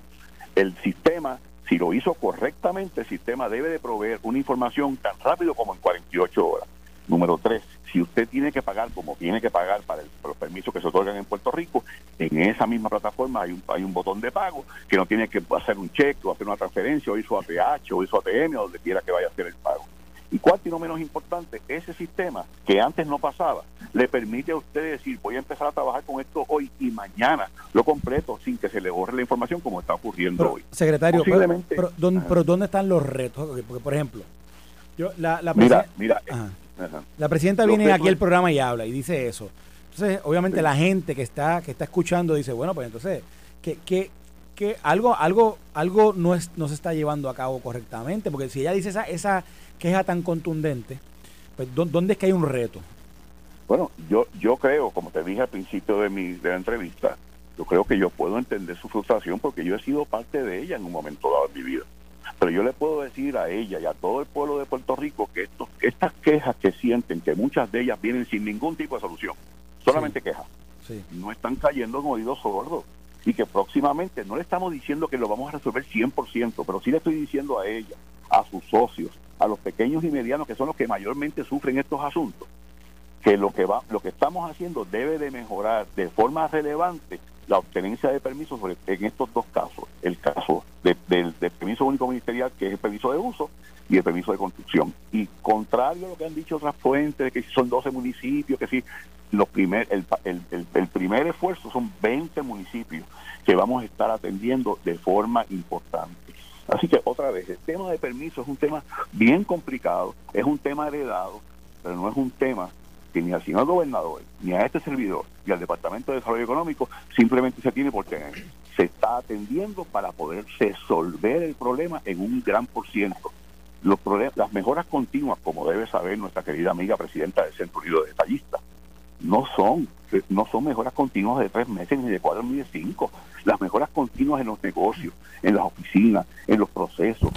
el sistema, si lo hizo correctamente, el sistema debe de proveer una información tan rápido como en 48 horas. Número tres, si usted tiene que pagar como tiene que pagar para, los permisos que se otorgan en Puerto Rico, en esa misma plataforma hay un, hay un botón de pago que no tiene que hacer un cheque o hacer una transferencia o ir su ATH o ir su ATM o donde quiera que vaya a hacer el pago. Y cuarto y no menos importante, ese sistema que antes no pasaba, le permite a usted decir, voy a empezar a trabajar con esto hoy y mañana lo completo sin que se le borre la información como está ocurriendo hoy. Secretario, pero, ¿dónde, están los retos? Porque, por ejemplo, yo la, la mira, mira, la presidenta viene aquí al programa y habla y dice eso. Entonces, obviamente la gente que está que está escuchando dice, bueno, pues entonces, ¿qué, qué, qué algo algo algo no, es, no se está llevando a cabo correctamente? Porque si ella dice esa, esa queja tan contundente, pues ¿dónde es que hay un reto? Bueno, yo, yo creo, como te dije al principio de, mi, de la entrevista, yo creo que yo puedo entender su frustración porque yo he sido parte de ella en un momento dado de mi vida. Pero yo le puedo decir a ella y a todo el pueblo de Puerto Rico que estos, estas quejas que sienten, que muchas de ellas vienen sin ningún tipo de solución, solamente quejas, no están cayendo en oídos sordos y que próximamente no le estamos diciendo que lo vamos a resolver 100%, pero sí le estoy diciendo a ella, a sus socios, a los pequeños y medianos que son los que mayormente sufren estos asuntos, que lo que va, lo que estamos haciendo debe de mejorar de forma relevante la obtenencia de permisos en estos dos casos, el caso del permiso único ministerial, que es el permiso de uso, y el permiso de construcción. Y contrario a lo que han dicho otras fuentes, que son 12 municipios, que sí, los primer, el, el, el, primer esfuerzo son 20 municipios que vamos a estar atendiendo de forma importante. Así que otra vez, el tema de permiso es un tema bien complicado, es un tema heredado, pero no es un tema que ni al señor gobernador, ni a este servidor, ni al Departamento de Desarrollo Económico simplemente se tiene por tener. Se está atendiendo para poder resolver el problema en un gran por ciento. Las mejoras continuas, como debe saber nuestra querida amiga presidenta del Centro Unido de Detallistas, no son, no son mejoras continuas de tres meses, ni de cuatro, ni de cinco. Las mejoras continuas en los negocios, en las oficinas, en los procesos,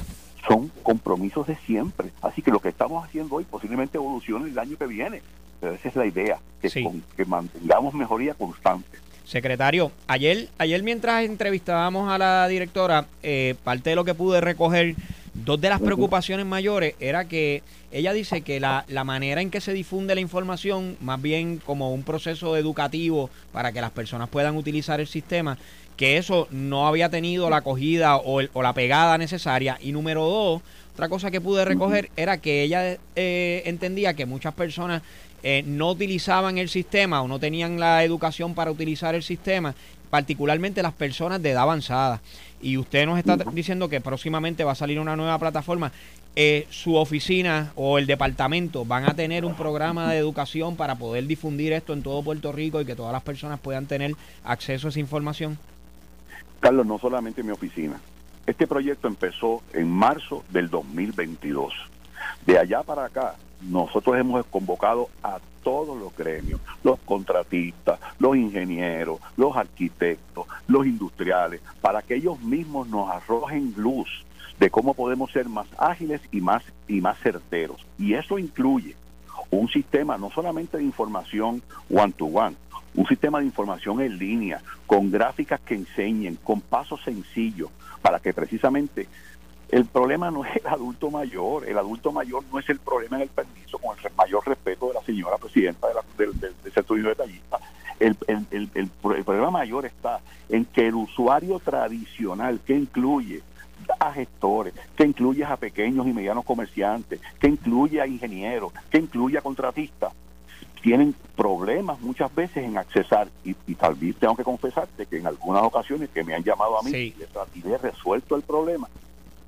son compromisos de siempre. Así que lo que estamos haciendo hoy posiblemente evolucione el año que viene. Pero esa es la idea, que, que mantengamos mejoría constante. Secretario, ayer, ayer mientras entrevistábamos a la directora, eh, parte de lo que pude recoger Dos de las preocupaciones mayores era que ella dice que la, la, manera en que se difunde la información, más bien como un proceso educativo para que las personas puedan utilizar el sistema, que eso no había tenido la acogida o, o la pegada necesaria. Y número dos, otra cosa que pude recoger era que ella eh, entendía que muchas personas eh, no utilizaban el sistema o no tenían la educación para utilizar el sistema, particularmente las personas de edad avanzada y usted nos está diciendo que próximamente va a salir una nueva plataforma, eh, su oficina o el departamento van a tener un programa de educación para poder difundir esto en todo Puerto Rico y que todas las personas puedan tener acceso a esa información? Carlos, no solamente mi oficina. Este proyecto empezó en marzo del 2022. De allá para acá, nosotros hemos convocado a todos los gremios, los contratistas, los ingenieros, los arquitectos, los industriales, para que ellos mismos nos arrojen luz de cómo podemos ser más ágiles y más y más certeros. Y eso incluye un sistema no solamente de información one to one, un sistema de información en línea, con gráficas que enseñen, con pasos sencillos, para que precisamente el problema no es el adulto mayor, el adulto mayor no es el problema en el permiso, con el mayor respeto de la señora presidenta de la, del, del, Centro de Detallista. El, el, el, problema mayor está en que el usuario tradicional, que incluye a gestores, que incluye a pequeños y medianos comerciantes, que incluye a ingenieros, que incluye a contratistas, tienen problemas muchas veces en accesar y, tal vez tengo que confesarte que en algunas ocasiones que me han llamado a mí y he resuelto el problema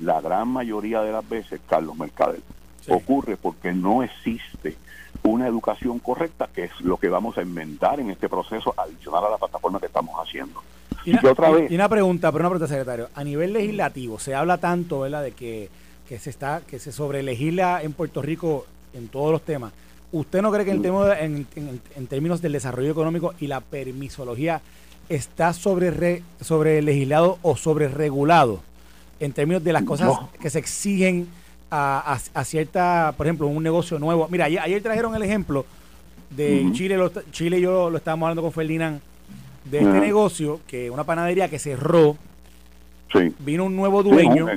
la gran mayoría de las veces, Carlos Mercader, ocurre porque no existe una educación correcta, que es lo que vamos a inventar en este proceso adicional a la plataforma que estamos haciendo. Y, una, otra vez, y una pregunta, pero una pregunta, secretario. A nivel legislativo, se habla tanto, ¿verdad?, de que, que se está, que se sobrelegisla en Puerto Rico en todos los temas. ¿Usted no cree que el tema en, en, términos del desarrollo económico y la permisología está sobre, sobre legislado o sobre regulado? En términos de las cosas que se exigen a, cierta, por ejemplo, un negocio nuevo. Mira, ayer, trajeron el ejemplo de Chile, Chile y yo lo estábamos hablando con Ferdinand, de este negocio, que una panadería que cerró, vino un nuevo dueño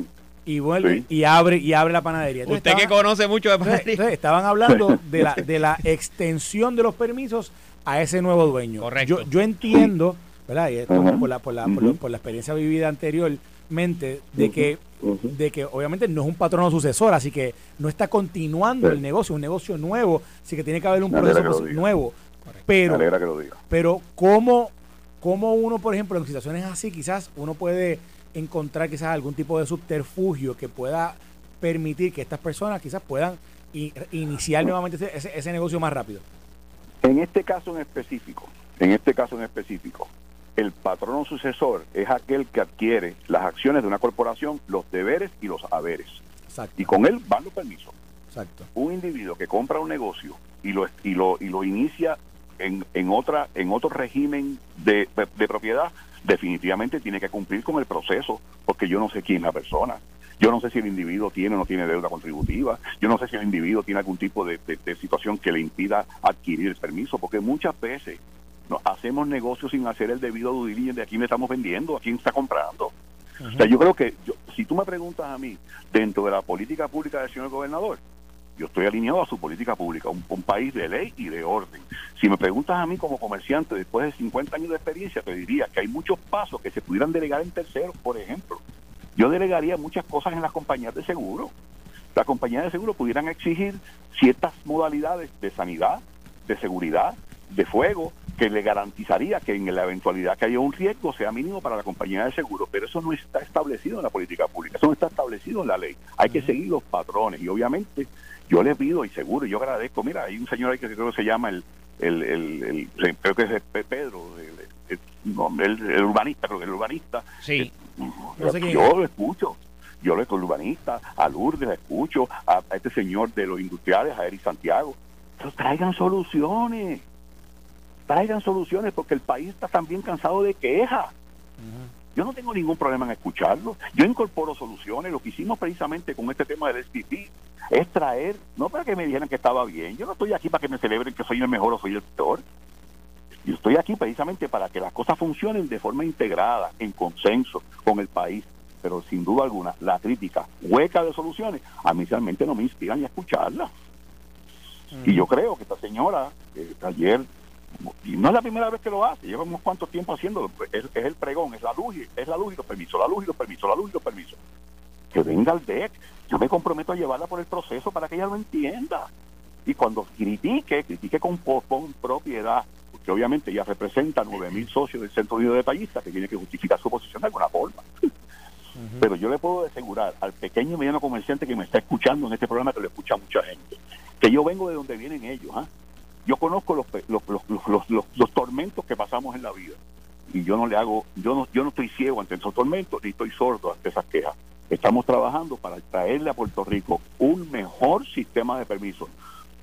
y vuelve y abre y abre la panadería. Usted que conoce mucho de panadería. estaban hablando de la, de la extensión de los permisos a ese nuevo dueño. Correcto. Yo, yo entiendo, ¿verdad? Y esto por, la, por, la, por, la experiencia vivida anterior, mente de que de que obviamente no es un patrono sucesor, así que no está continuando el negocio, un negocio nuevo, así que tiene que haber un proceso nuevo. Pero, pero ¿cómo, ¿cómo uno, por ejemplo, en situaciones así, quizás uno puede encontrar quizás algún tipo de subterfugio que pueda permitir que estas personas quizás puedan iniciar nuevamente ese, ese negocio más rápido? En este caso en específico, en este caso en específico, el patrono sucesor es aquel que adquiere las acciones de una corporación, los deberes y los haberes. Y con él van los permisos. Exacto. Un individuo que compra un negocio y lo, y lo, y lo inicia en, en, otra, en otro régimen de, de, propiedad, definitivamente tiene que cumplir con el proceso, porque yo no sé quién es la persona. Yo no sé si el individuo tiene o no tiene deuda contributiva. Yo no sé si el individuo tiene algún tipo de, de situación que le impida adquirir el permiso, porque muchas veces no, hacemos negocios sin hacer el debido due de a quién le estamos vendiendo, a quién está comprando. O sea, yo creo que si tú me preguntas a mí, dentro de la política pública del señor gobernador, yo estoy alineado a su política pública, un, país de ley y de orden. Si me preguntas a mí como comerciante, después de 50 años de experiencia, te diría que hay muchos pasos que se pudieran delegar en terceros, por ejemplo. Yo delegaría muchas cosas en las compañías de seguro. Las compañías de seguro pudieran exigir ciertas modalidades de sanidad, de seguridad, de fuego que le garantizaría que en la eventualidad que haya un riesgo sea mínimo para la compañía de seguro, pero eso no está establecido en la política pública, eso no está establecido en la ley. Hay que seguir los patrones y obviamente yo le pido y seguro, yo agradezco, mira, hay un señor ahí que creo que se llama el, el, el, creo que es Pedro, el, el, urbanista, creo que el urbanista. Sí. Eh, yo lo escucho, yo lo escucho, urbanista, a Lourdes escucho, a, este señor de los industriales, a Eric Santiago. Pero traigan soluciones traigan soluciones porque el país está también cansado de quejas. Yo no tengo ningún problema en escucharlo. Yo incorporo soluciones. Lo que hicimos precisamente con este tema del SPP es traer, no para que me dijeran que estaba bien. Yo no estoy aquí para que me celebren que soy el mejor o soy el peor. Yo estoy aquí precisamente para que las cosas funcionen de forma integrada, en consenso con el país. Pero sin duda alguna, la crítica hueca de soluciones, a mí realmente no me inspiran ni a escucharla. Y yo creo que esta señora, eh, ayer y no es la primera vez que lo hace, lleva unos cuantos tiempo haciéndolo, es, el pregón, es la luz, y, es la luz y los permisos, la luz y los permisos, la luz y los permisos. Que venga al DEC, yo me comprometo a llevarla por el proceso para que ella lo entienda. Y cuando critique, critique con, con propiedad, porque obviamente ella representa a 9.000 socios del Centro Unido de Detallistas que tiene que justificar su posición de alguna forma. Pero yo le puedo asegurar al pequeño y mediano comerciante que me está escuchando en este programa, que lo escucha mucha gente, que yo vengo de donde vienen ellos, ¿ah? Yo conozco los, los, los, los, tormentos que pasamos en la vida y yo no le hago, yo no, yo no estoy ciego ante esos tormentos ni estoy sordo ante esas quejas. Estamos trabajando para traerle a Puerto Rico un mejor sistema de permisos,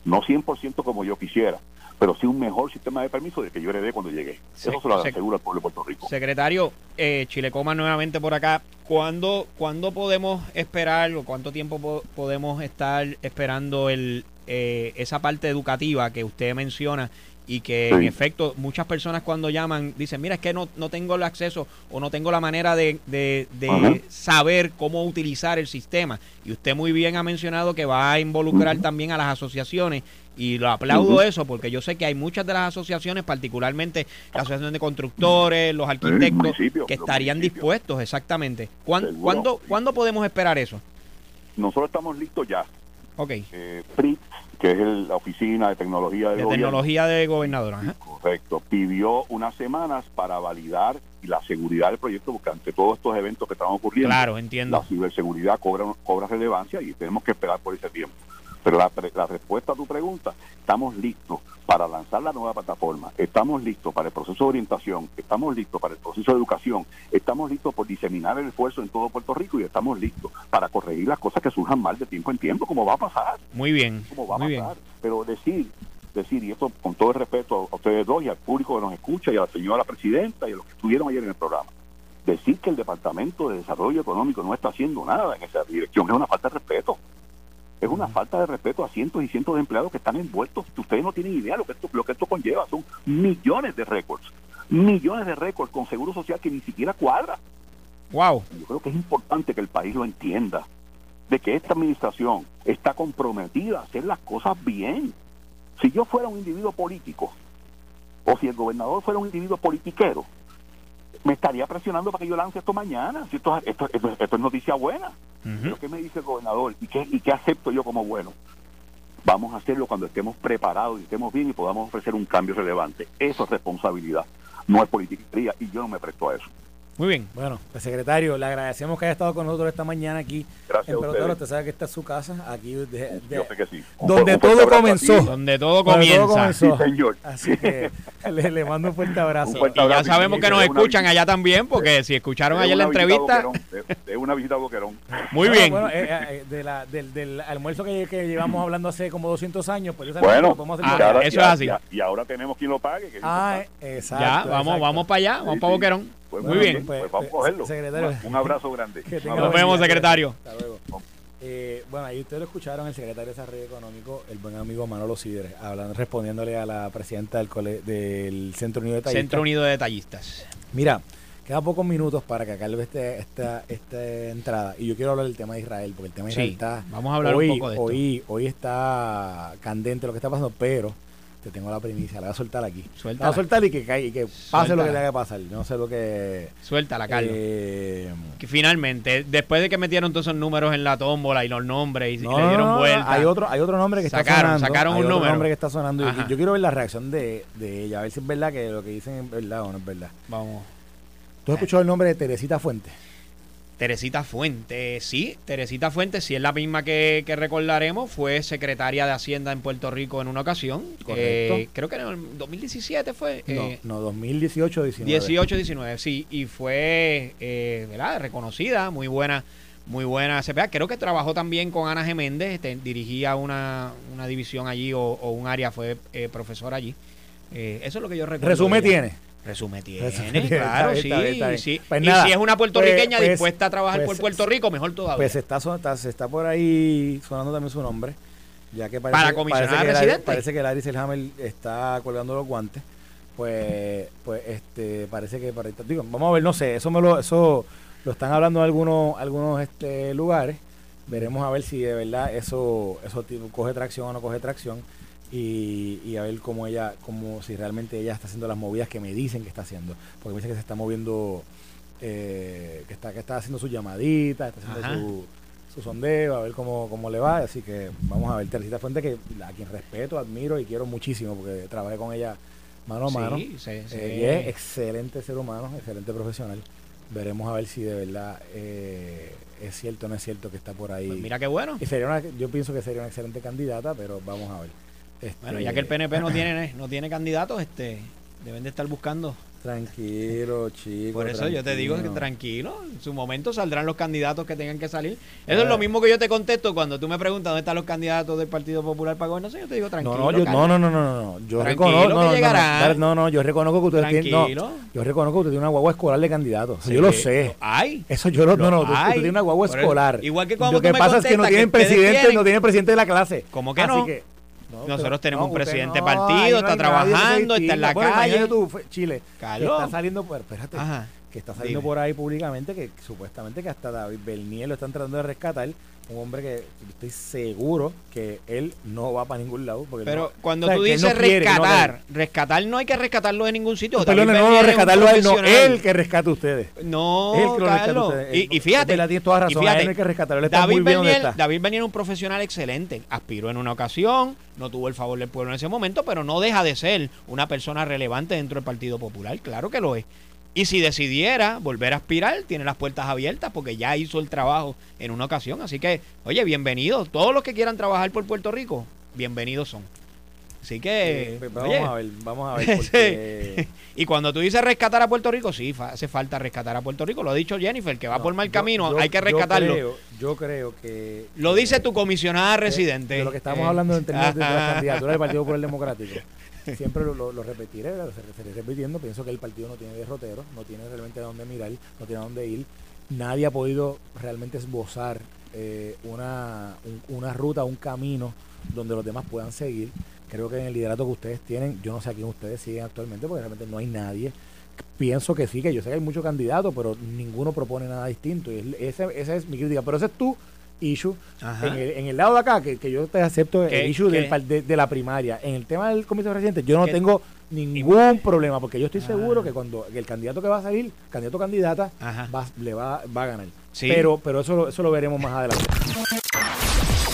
no 100% como yo quisiera, pero sí un mejor sistema de permisos de que yo heredé cuando llegué. Eso se lo aseguro al pueblo de Puerto Rico. Secretario, eh, Chilecoma nuevamente por acá. ¿Cuándo, ¿Cuándo podemos esperar o cuánto tiempo podemos estar esperando el, eh, esa parte educativa que usted menciona y que en efecto muchas personas cuando llaman dicen, mira, es que no, no tengo el acceso o no tengo la manera de, de, saber cómo utilizar el sistema. Y usted muy bien ha mencionado que va a involucrar también a las asociaciones y lo aplaudo eso porque yo sé que hay muchas de las asociaciones, particularmente la Asociación de Constructores, los arquitectos, que estarían dispuestos, exactamente. ¿Cuándo, ¿cuándo, ¿Cuándo podemos esperar eso? Nosotros estamos listos ya. Ok. Eh, que es la Oficina de Tecnología de, de Tecnología de Gobernadora. Correcto. Pidió unas semanas para validar la seguridad del proyecto, porque ante todos estos eventos que están ocurriendo, claro, entiendo. la ciberseguridad cobra, cobra relevancia y tenemos que esperar por ese tiempo. Pero la, la respuesta a tu pregunta, estamos listos para lanzar la nueva plataforma, estamos listos para el proceso de orientación, estamos listos para el proceso de educación, estamos listos por diseminar el esfuerzo en todo Puerto Rico y estamos listos para corregir las cosas que surjan mal de tiempo en tiempo, como va a pasar. Muy bien. Como va a pasar. Pero decir, decir, y esto con todo el respeto a ustedes dos y al público que nos escucha y a la señora presidenta y a los que estuvieron ayer en el programa, decir que el Departamento de Desarrollo Económico no está haciendo nada en esa dirección es una falta de respeto es una falta de respeto a cientos y cientos de empleados que están envueltos. Ustedes no tienen idea lo que esto, lo que esto conlleva. Son millones de récords, millones de récords con seguro social que ni siquiera cuadra. Wow. Yo creo que es importante que el país lo entienda, de que esta administración está comprometida a hacer las cosas bien. Si yo fuera un individuo político, o si el gobernador fuera un individuo politiquero, me estaría presionando para que yo lance esto mañana. Si esto, esto, esto, es noticia buena. Pero ¿qué me dice el gobernador? ¿Y qué, ¿Y qué acepto yo como bueno? Vamos a hacerlo cuando estemos preparados y estemos bien y podamos ofrecer un cambio relevante. Eso es responsabilidad, no es politiquería y yo no me presto a eso. Muy bien. Bueno, pues secretario, le agradecemos que haya estado con nosotros esta mañana aquí Gracias en Pelotero. Usted sabe que esta es su casa, aquí de, Yo sé que sí. donde todo comenzó. Donde todo comienza. Sí, señor. Así que le, le, mando un fuerte abrazo. Un fuerte abrazo y ya sabemos que nos escuchan allá también, porque si escucharon ayer la entrevista. Es una visita a Boquerón. Muy bien. Bueno, eh, eh, de la, del, del, almuerzo que, que, llevamos hablando hace como 200 años, pues bueno, ah, eso es así. Y ahora tenemos quien lo pague. Que ah, exacto. Ya, vamos, vamos para allá, vamos para Boquerón. Pues Muy bien. Pues, pues, vamos a cogerlo. Secretario. Un abrazo grande. Nos vemos, secretario. Hasta luego. Eh, bueno, ahí ustedes lo escucharon, el secretario de Desarrollo Económico, el buen amigo Manolo Sidre, hablando, respondiéndole a la presidenta del, cole, del Centro Unido de Detallistas. Centro Unido de Detallistas. Mira, queda pocos minutos para que acabe este, esta, esta entrada. Y yo quiero hablar del tema de Israel, porque el tema de Israel está. Vamos a hablar hoy, un poco de esto. Hoy, hoy está candente lo que está pasando, pero te tengo la primicia, la voy a soltar aquí. Suéltala. La voy a soltar y que, caiga- y que pase lo que tenga que pasar. No sé lo que... Suéltala, Carlos. eh, Que finalmente, después de que metieron todos esos números en la tómbola y los nombres y, y no, le dieron vuelta. Hay otro, hay otro nombre que Sacaron- está sonando. sacaron hay un otro número. nombre que está sonando. y- y yo quiero ver la reacción de, de ella, a ver si es verdad que lo que dicen es verdad o no es verdad. Vamos. ¿Tú has escuchado el nombre de Teresita Fuentes? Teresita Fuentes, sí, Teresita Fuentes, sí es la misma que, que recordaremos, fue secretaria de Hacienda en Puerto Rico en una ocasión. Correcto. Eh, creo que en el 2017 fue. eh, no, no, 2018 19. 18, 19, sí, y fue, eh, ¿verdad? Reconocida, muy buena, muy buena CPA. Creo que trabajó también con Ana Geméndez, este, dirigía una, una división allí o, o un área, fue eh, profesora allí. Eh, eso es lo que yo recuerdo. Resume tiene. Resume tiene, Resume tiene, está claro, sí, está sí. Pues y nada, si es una puertorriqueña pues- dispuesta a trabajar pues- por Puerto Rico, mejor todavía. Pues está, se está por ahí sonando también su nombre. Ya que parece, Para comisionada parece que residente. Larry- parece que Larry Selhammer está colgando los guantes. Pues, pues este, parece que para digo, vamos a ver, no sé, eso me lo, eso lo están hablando en algunos, algunos este, lugares. Veremos a ver si de verdad eso, eso coge tracción o no coge tracción. Y, y a ver cómo ella, como si realmente ella está haciendo las movidas que me dicen que está haciendo. Porque me dicen que se está moviendo, eh, que está, que está haciendo sus llamaditas, está haciendo Ajá. su, su sondeo, a ver cómo, cómo le va. Así que vamos a ver. Teresita Fuente, que a quien respeto, admiro y quiero muchísimo, porque trabajé con ella mano a mano. Sí, se- Eh, y es excelente ser humano, excelente profesional. Veremos a ver si de verdad eh, es cierto o no es cierto que está por ahí. Pues mira qué bueno. Y sería una- yo pienso que sería una excelente candidata, pero vamos a ver. Este, Bueno, ya que el PNP no tiene, no tiene candidatos, este, deben de estar buscando. Tranquilo, chico. Por eso yo te digo que tranquilo. en su momento saldrán los candidatos que tengan que salir. Eso es lo mismo que yo te contesto cuando tú me preguntas dónde están los candidatos del Partido Popular para gobernación. Yo te digo tranquilo. No, no, yo, no, no, no, no, no, yo reconozco, que no, no, no, yo reconozco que usted tiene, no, yo reconozco que usted tiene una guagua escolar de candidatos, Sí, yo lo sé. Hay. Eso yo lo, no, no, usted, tiene una guagua escolar. igual que cuando Lo que tú me pasa es que no tienen presidente, no tienen presidente de la clase. ¿Cómo que Así no? que, no, Nosotros tenemos un presidente no, partido, está trabajando, está en la. Bueno, calle. tú, Chile, que está saliendo, pues, espérate, Ajá. que está saliendo Dime. por ahí públicamente que supuestamente que hasta David Bernier lo están tratando de rescatar, un hombre que estoy seguro que él no va para ningún lado. Porque Pero no- cuando o sea, tú no dices quiere, no, rescatar, rescatar no hay que rescatarlo de ningún sitio. Perdón, David no, no, rescatarlo a él, no, profesional. él que rescate a ustedes. No, Él que lo a ustedes. Y, y fíjate, tienes toda y razón, él fíjate, hay que rescatarlo, David Bernier. David Bernier es un profesional excelente. Aspiró en una ocasión, no tuvo el favor del pueblo en ese momento, pero no deja de ser una persona relevante dentro del Partido Popular. Claro que lo es. Y si decidiera volver a aspirar, tiene las puertas abiertas porque ya hizo el trabajo en una ocasión. Así que, oye, bienvenidos. Todos los que quieran trabajar por Puerto Rico, bienvenidos son. Así que, pues vamos oye, a ver, vamos a ver porque y cuando tú dices rescatar a Puerto Rico, sí, fa- hace falta rescatar a Puerto Rico. Lo ha dicho Jennifer, que va No, por mal yo- camino, yo- hay que yo rescatarlo. creo- Yo creo que Lo dice tu comisionada residente. de lo que estamos Eh, hablando en términos de, la candidatura del Partido Popular Democrático. Siempre lo, lo- repetiré, lo seguiré repitiendo. Pienso que el partido no tiene derrotero, no tiene realmente a dónde mirar, no tiene a dónde ir. Nadie ha podido realmente esbozar eh, una, un- una ruta, un camino donde los demás puedan seguir. Creo que en el liderato que ustedes tienen, yo no sé a quién ustedes siguen actualmente, porque realmente no hay nadie. Pienso que sí, que yo sé que hay muchos candidatos, pero ninguno propone nada distinto. Y es- ese, esa es mi crítica. Pero ese es tu issue. En el, en el lado de acá, que, que yo te acepto ¿Qué- el issue del de, de la primaria. En el tema del comité residente, yo no ¿Qué? tengo ningún problema, porque yo estoy Ah. seguro que cuando el candidato que va a salir, candidato o candidata, va, le va, va a ganar. Sí. Pero, pero eso, eso lo veremos más adelante.